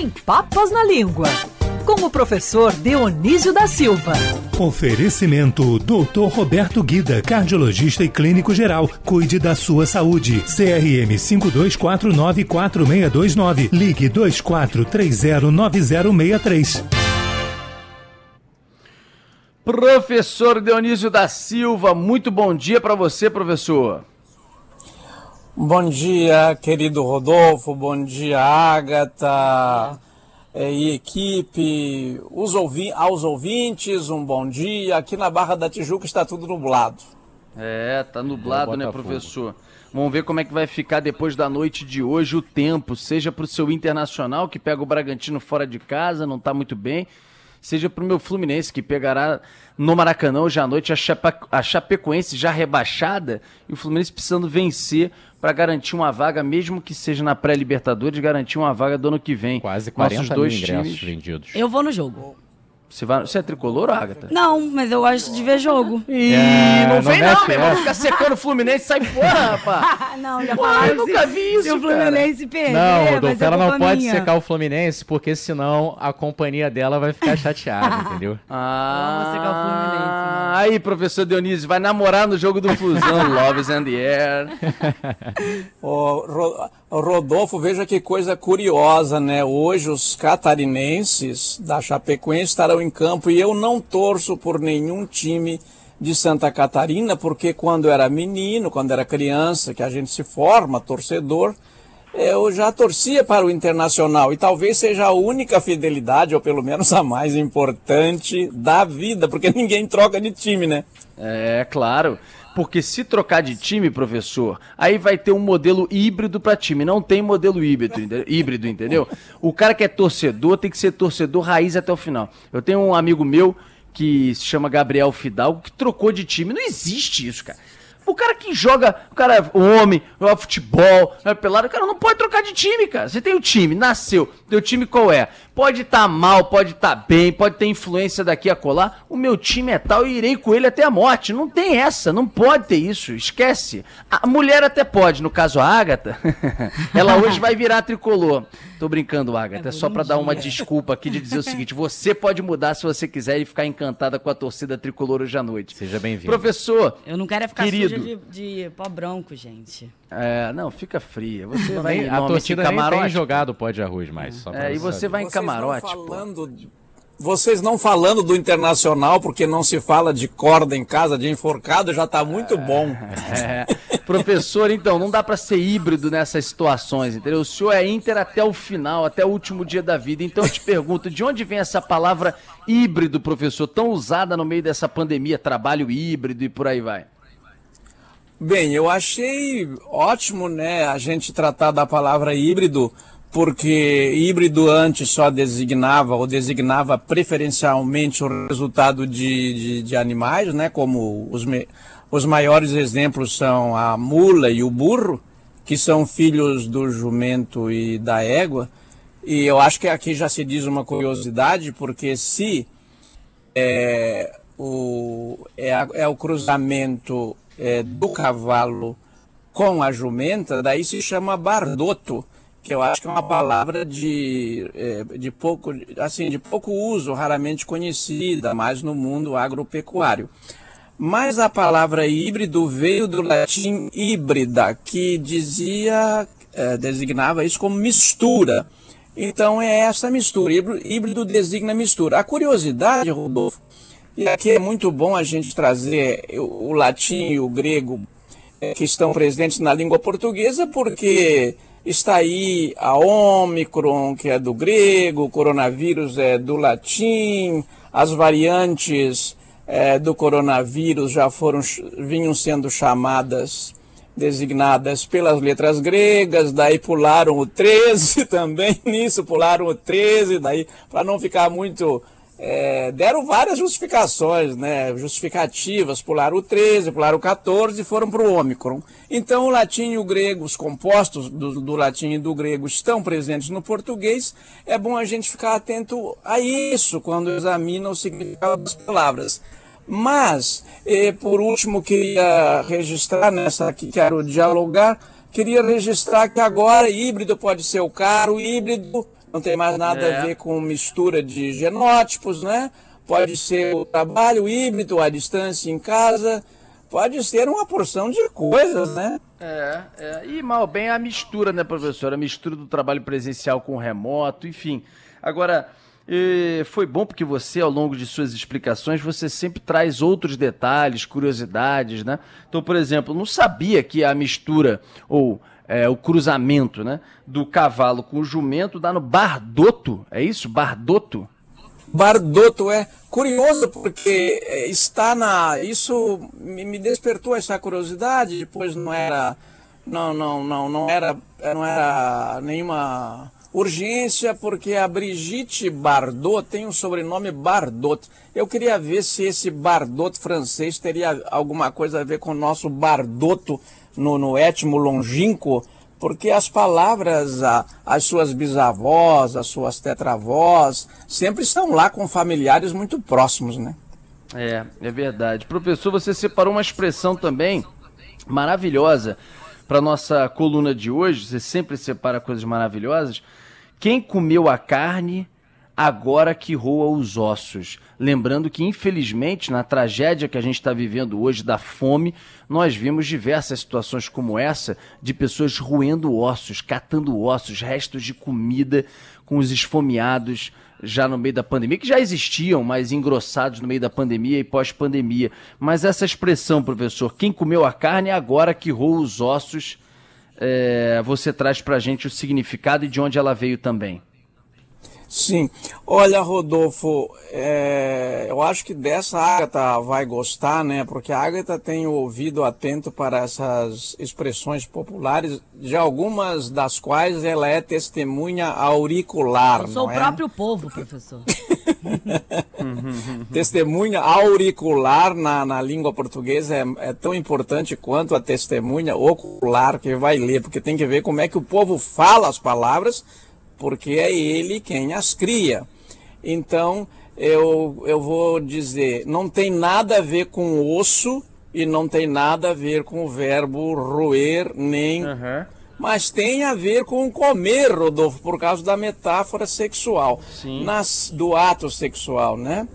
sem papas na língua. Com o professor Dionísio da Silva. Oferecimento Dr. Roberto Guida, cardiologista e clínico geral. Cuide da sua saúde. CRM 52494629. Ligue 24309063. Professor Dionísio da Silva, muito bom dia para você, professor. Bom dia, querido Rodolfo, bom dia, Agatha é, e equipe, os ouvi aos ouvintes, um bom dia. Aqui na Barra da Tijuca está tudo nublado. É, tá nublado, né, professor? Vamos ver como é que vai ficar depois da noite de hoje o tempo, seja para o seu Internacional, que pega o Bragantino fora de casa, não está muito bem, seja para o meu Fluminense, que pegará no Maracanã hoje à noite a, Chapa, a Chapecoense já rebaixada e o Fluminense precisando vencer para garantir uma vaga, mesmo que seja na pré-Libertadores, garantir uma vaga do ano que vem. Quase 40 Nossos dois mil ingressos times... vendidos. Eu vou no jogo. Você, vai, você é tricolor, Agatha? Não, mas eu gosto de ver jogo. Ih, é, não, não vem não, meu irmão. Fica secando o Fluminense, sai fora, rapaz. não, já falaram. Eu nunca vi isso, Se o Fluminense perder, Não, Rodolfo, ela não pode minha. secar o Fluminense, porque senão a companhia dela vai ficar chateada, entendeu? Ah, vou secar o Fluminense. Não. Aí, professor Dionísio, vai namorar no jogo do Fusão, Love is in the air. Ô, Rodolfo, veja que coisa curiosa, né? Hoje os catarinenses da Chapecoense estarão em campo e eu não torço por nenhum time de Santa Catarina, porque quando era menino, quando era criança, que a gente se forma torcedor, eu já torcia para o Internacional e talvez seja a única fidelidade, ou pelo menos a mais importante da vida, porque ninguém troca de time, né? É, claro. Porque se trocar de time, professor, aí vai ter um modelo híbrido para time. Não tem modelo híbrido, híbrido, entendeu? O cara que é torcedor tem que ser torcedor raiz até o final. Eu tenho um amigo meu que se chama Gabriel Fidalgo que trocou de time. Não existe isso, cara. O cara que joga, o cara é homem, joga futebol, é pelado, o cara não pode trocar de time, cara. Você tem o time, nasceu, teu time qual é? Pode estar tá mal, pode estar tá bem, pode ter influência daqui a colar. O meu time é tal e irei com ele até a morte. Não tem essa, não pode ter isso. Esquece. A mulher até pode, no caso a Ágata, ela hoje vai virar tricolor. Tô brincando, Agatha. É, é só para dar uma desculpa aqui de dizer o seguinte: você pode mudar se você quiser e ficar encantada com a torcida tricolor hoje à noite. Seja bem-vindo. Professor. Eu não quero é ficar querido, de, de pó branco, gente. É, não, fica fria. Você vai a torcida camarote. nem tem jogado pó de arroz mais. é, e você vai em camarote. Falando de vocês não falando do internacional, porque não se fala de corda em casa, de enforcado, já está muito bom. É, professor, então, não dá para ser híbrido nessas situações, entendeu? O senhor é Inter até o final, até o último dia da vida. Então eu te pergunto, de onde vem essa palavra híbrido, professor, tão usada no meio dessa pandemia, trabalho híbrido e por aí vai? Bem, eu achei ótimo, né, a gente tratar da palavra híbrido porque híbrido antes só designava ou designava preferencialmente o resultado de, de, de animais, né, como os, me, os maiores exemplos são a mula e o burro, que são filhos do jumento e da égua. E eu acho que aqui já se diz uma curiosidade, porque se é, o, é, é o cruzamento é, do cavalo com a jumenta, daí se chama bardoto que eu acho que é uma palavra de, é, de, pouco, assim, de pouco uso, raramente conhecida, mais no mundo agropecuário. Mas a palavra híbrido veio do latim híbrida, que dizia, é, designava isso como mistura. Então é essa mistura, híbrido designa mistura. A curiosidade, Rodolfo, e aqui é muito bom a gente trazer o latim e o grego é, que estão presentes na língua portuguesa, porque Está aí a Omicron, que é do grego, o coronavírus é do latim, as variantes é, do coronavírus já foram, vinham sendo chamadas, designadas pelas letras gregas, daí pularam o 13 também nisso, pularam o 13, daí para não ficar muito é, deram várias justificações, né, justificativas, pularam o 13, pularam o 14 e foram para o Ômicron. Então o latim e o grego, os compostos do, do, latim e do grego estão presentes no português, é bom a gente ficar atento a isso quando examina o significado das palavras. Mas, por último, queria registrar nessa que quero dialogar, queria registrar que agora híbrido pode ser o caro, híbrido não tem mais nada É. a ver com mistura de genótipos, né? Pode ser o trabalho híbrido, a distância em casa, pode ser uma porção de coisas, né? É, é, e mal bem a mistura, né, professor? A mistura do trabalho presencial com o remoto, enfim. Agora, foi bom porque você, ao longo de suas explicações, você sempre traz outros detalhes, curiosidades, né? Então, por exemplo, não sabia que a mistura ou é, o cruzamento, né, do cavalo com o jumento dá no bardoto, é isso? Bardoto? Bardoto é curioso porque é, está na isso me, despertou essa curiosidade depois não era não não não não era não era nenhuma urgência porque a Brigitte Bardot tem um sobrenome Bardot eu queria ver se esse Bardot francês teria alguma coisa a ver com o nosso Bardoto no, no étimo longínquo porque as palavras, a- as suas bisavós, as suas tetravós, sempre estão lá com familiares muito próximos, né? É, é verdade. Professor, você separou uma expressão também maravilhosa para nossa coluna de hoje. Você sempre separa coisas maravilhosas. Quem comeu a carne agora que roa os ossos. Lembrando que, infelizmente, na tragédia que a gente está vivendo hoje da fome, nós vimos diversas situações como essa de pessoas roendo ossos, catando ossos, restos de comida com os esfomeados já no meio da pandemia, que já existiam, mas engrossados no meio da pandemia e pós-pandemia. Mas essa expressão, professor, quem comeu a carne agora que roa os ossos, é, você traz pra gente o significado e de onde ela veio também. Sim. Olha, Rodolfo, é, eu acho que dessa a Agatha vai gostar, né? Porque a Agatha tem o ouvido atento para essas expressões populares, de algumas das quais ela é testemunha auricular, Eu sou não o é? próprio povo, professor. Testemunha auricular na, na língua portuguesa é, é tão importante quanto a testemunha ocular que vai ler, porque tem que ver como é que o povo fala as palavras, porque é ele quem as cria. Então, eu, eu vou dizer, não tem nada a ver com osso e não tem nada a ver com o verbo roer, nem mas tem a ver com comer, Rodolfo, por causa da metáfora sexual, nas, do ato sexual, né?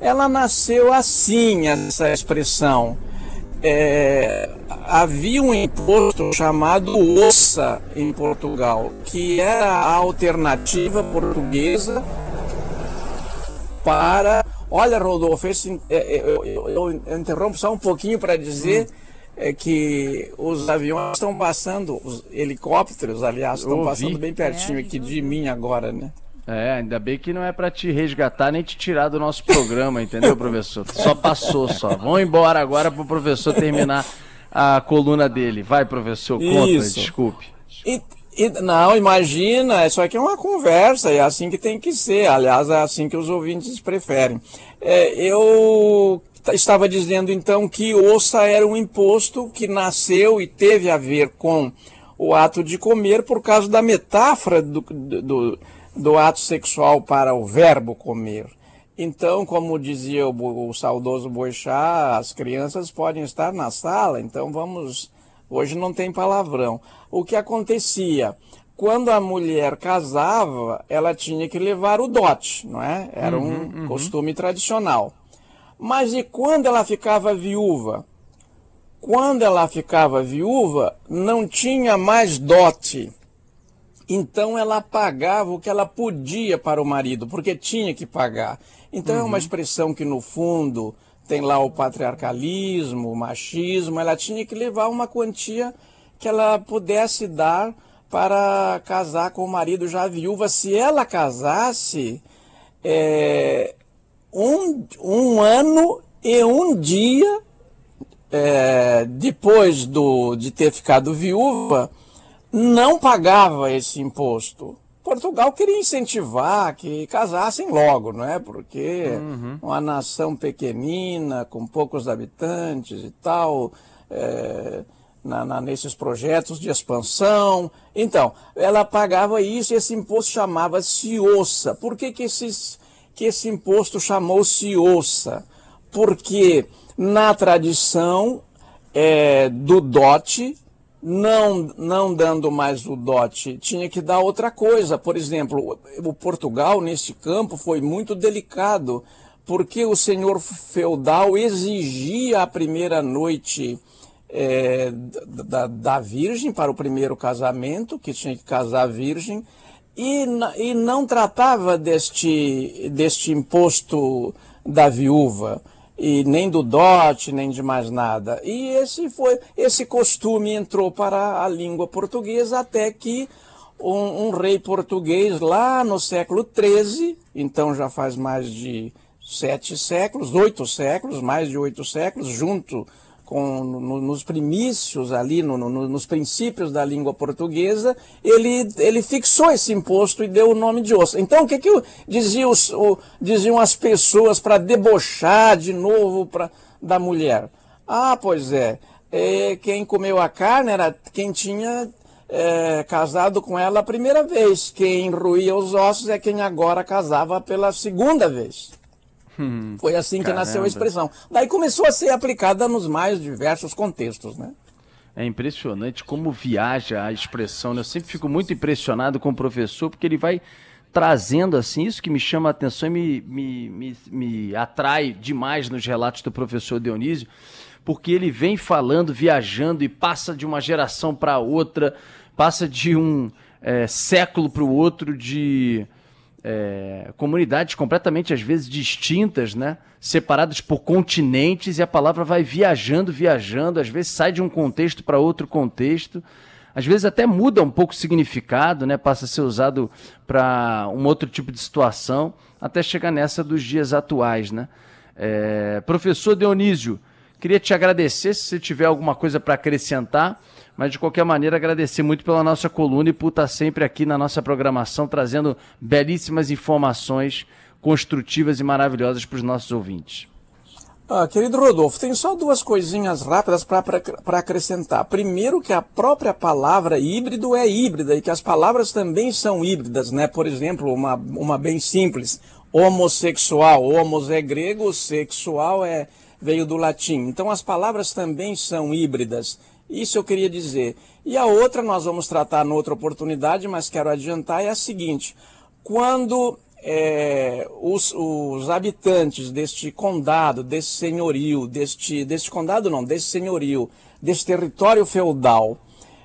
Ela nasceu assim, essa expressão. É, havia um imposto chamado ossa em Portugal, que era a alternativa portuguesa para. Olha, Rodolfo, esse, é, é, eu, eu- eu interrompo só um pouquinho para dizer é, que os aviões estão passando, os helicópteros, aliás, estão passando bem pertinho aqui de mim agora, né? É, ainda bem que não é pra te resgatar nem te tirar do nosso programa, entendeu, professor? Só passou só. Vamos embora agora pro professor terminar a coluna dele. Vai, professor, conta, Isso. desculpe. E, e- não, imagina, isso aqui é uma conversa, é assim que tem que ser, aliás, é assim que os ouvintes preferem. É, eu estava dizendo então que ossa era um imposto que nasceu e teve a ver com o ato de comer por causa da metáfora do, do, do ato sexual para o verbo comer. Então, como dizia o, o saudoso Boixá, as crianças podem estar na sala, então vamos. Hoje não tem palavrão. O que acontecia? Quando a mulher casava, ela tinha que levar o dote, não é? Era um costume tradicional. Mas e quando ela ficava viúva? Quando ela ficava viúva, não tinha mais dote. Então ela pagava o que ela podia para o marido, porque tinha que pagar. Então é uma expressão que no fundo tem lá o patriarcalismo, o machismo, ela tinha que levar uma quantia que ela pudesse dar para casar com o marido já viúva. Se ela casasse, é, um, um ano e um dia é, depois do, de ter ficado viúva, não pagava esse imposto. Portugal queria incentivar que casassem logo, não é? Porque uma nação pequenina, com poucos habitantes e tal, é, na, na- nesses projetos de expansão. Então, ela pagava isso e esse imposto chamava-se ossa. Por que, que, esses, que esse imposto chamou-se ossa? Porque na tradição é, do dote, não, não dando mais o dote, tinha que dar outra coisa. Por exemplo, o Portugal, nesse campo, foi muito delicado, porque o senhor feudal exigia a primeira noite é, da, da virgem para o primeiro casamento, que tinha que casar virgem, e, e não tratava deste, deste imposto da viúva e nem do dote, nem de mais nada. E esse foi esse costume entrou para a língua portuguesa até que um, um rei português lá no século XIII, então já faz mais de sete séculos, oito séculos, mais de oito séculos, junto com, no, nos primícios ali, no, no, nos princípios da língua portuguesa, ele, ele fixou esse imposto e deu o nome de osso. Então, o que, que diziam, o, diziam as pessoas para debochar de novo pra, da mulher? Ah, pois é, é, quem comeu a carne era quem tinha é, casado com ela a primeira vez. Quem ruía os ossos é quem agora casava pela segunda vez. Hum, Foi assim que nasceu a expressão. Daí começou a ser aplicada nos mais diversos contextos, né? É impressionante como viaja a expressão. Né? Eu sempre fico muito impressionado com o professor, porque ele vai trazendo assim, isso que me chama a atenção e me, me, me, me atrai demais nos relatos do professor Dionísio, porque ele vem falando, viajando e passa de uma geração para outra, passa de um é, século para o outro, de é, comunidades completamente, às vezes, distintas, né? separadas por continentes, e a palavra vai viajando, viajando, às vezes sai de um contexto para outro contexto, às vezes até muda um pouco o significado, né? passa a ser usado para um outro tipo de situação, até chegar nessa dos dias atuais. Né? É, professor Dionísio, queria te agradecer se você tiver alguma coisa para acrescentar. Mas de qualquer maneira, agradecer muito pela nossa coluna e por estar sempre aqui na nossa programação, trazendo belíssimas informações construtivas e maravilhosas para os nossos ouvintes. Ah, querido Rodolfo, tem só duas coisinhas rápidas para acrescentar. Primeiro, que a própria palavra híbrido é híbrida e que as palavras também são híbridas, né? Por exemplo, uma, uma bem simples, homossexual. Homos é grego, sexual é, veio do latim. Então, as palavras também são híbridas. Isso eu queria dizer. E a outra nós vamos tratar noutra oportunidade, mas quero adiantar, é a seguinte: quando é, os, os, habitantes deste condado, desse senhorio, deste, deste condado não, desse senhorio, desse território feudal,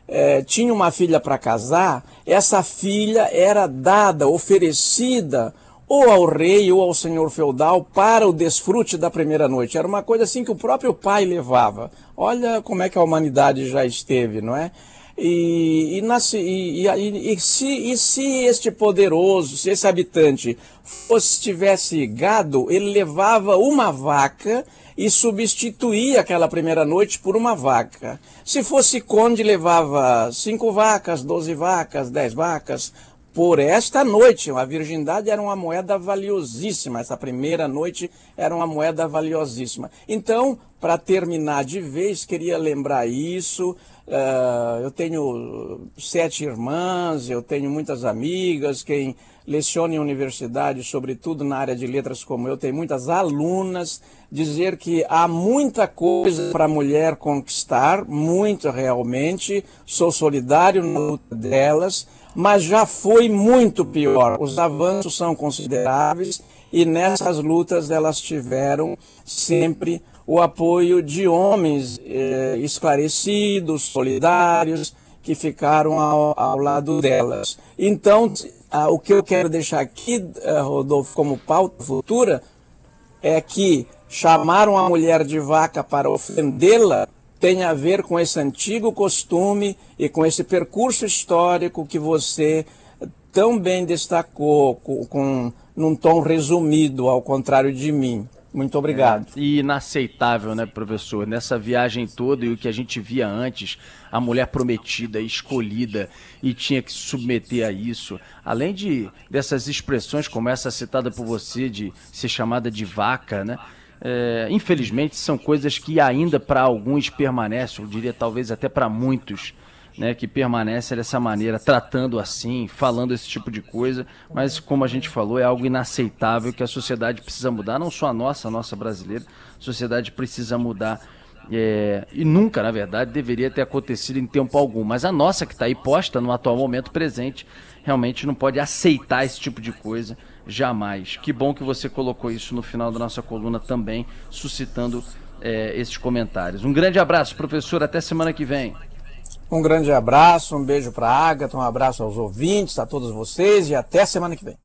é, tinham uma filha para casar, essa filha era dada, oferecida ou ao rei ou ao senhor feudal para o desfrute da primeira noite. Era uma coisa assim que o próprio pai levava. Olha como é que a humanidade já esteve, não é? E, e, nasce, e, e, se, e se este poderoso, se esse habitante fosse, tivesse gado, ele levava uma vaca e substituía aquela primeira noite por uma vaca. Se fosse conde, levava cinco vacas, doze vacas, dez vacas, por esta noite. A virgindade era uma moeda valiosíssima, essa primeira noite era uma moeda valiosíssima. Então, para terminar de vez, queria lembrar isso. Uh, eu tenho sete irmãs, eu tenho muitas amigas, quem leciona em universidade, sobretudo na área de letras como eu, tem muitas alunas. Dizer que há muita coisa para a mulher conquistar, muito realmente. Sou solidário na luta delas mas já foi muito pior. Os avanços são consideráveis e nessas lutas elas tiveram sempre o apoio de homens eh, esclarecidos, solidários, que ficaram ao, ao lado delas. Então, ah, o que eu quero deixar aqui, eh, Rodolfo, como pauta futura, é que chamaram a mulher de vaca para ofendê-la tem a ver com esse antigo costume e com esse percurso histórico que você tão bem destacou com, com num tom resumido, ao contrário de mim. Muito obrigado. É, e inaceitável, né, professor? Nessa viagem toda e o que a gente via antes, a mulher prometida, escolhida e tinha que se submeter a isso. Além de dessas expressões como essa citada por você de ser chamada de vaca, né? É, infelizmente, são coisas que ainda para alguns permanecem, eu diria talvez até para muitos, né, que permanecem dessa maneira, tratando assim, falando esse tipo de coisa, mas como a gente falou, é algo inaceitável que a sociedade precisa mudar, não só a nossa, a nossa brasileira, a sociedade precisa mudar É, e nunca, na verdade, deveria ter acontecido em tempo algum. Mas a nossa, que está aí posta no atual momento presente, realmente não pode aceitar esse tipo de coisa jamais. Que bom que você colocou isso no final da nossa coluna também, suscitando é, esses comentários. Um grande abraço, professor. Até semana que vem. Um grande abraço, um beijo para a Agatha, um abraço aos ouvintes, a todos vocês e até semana que vem.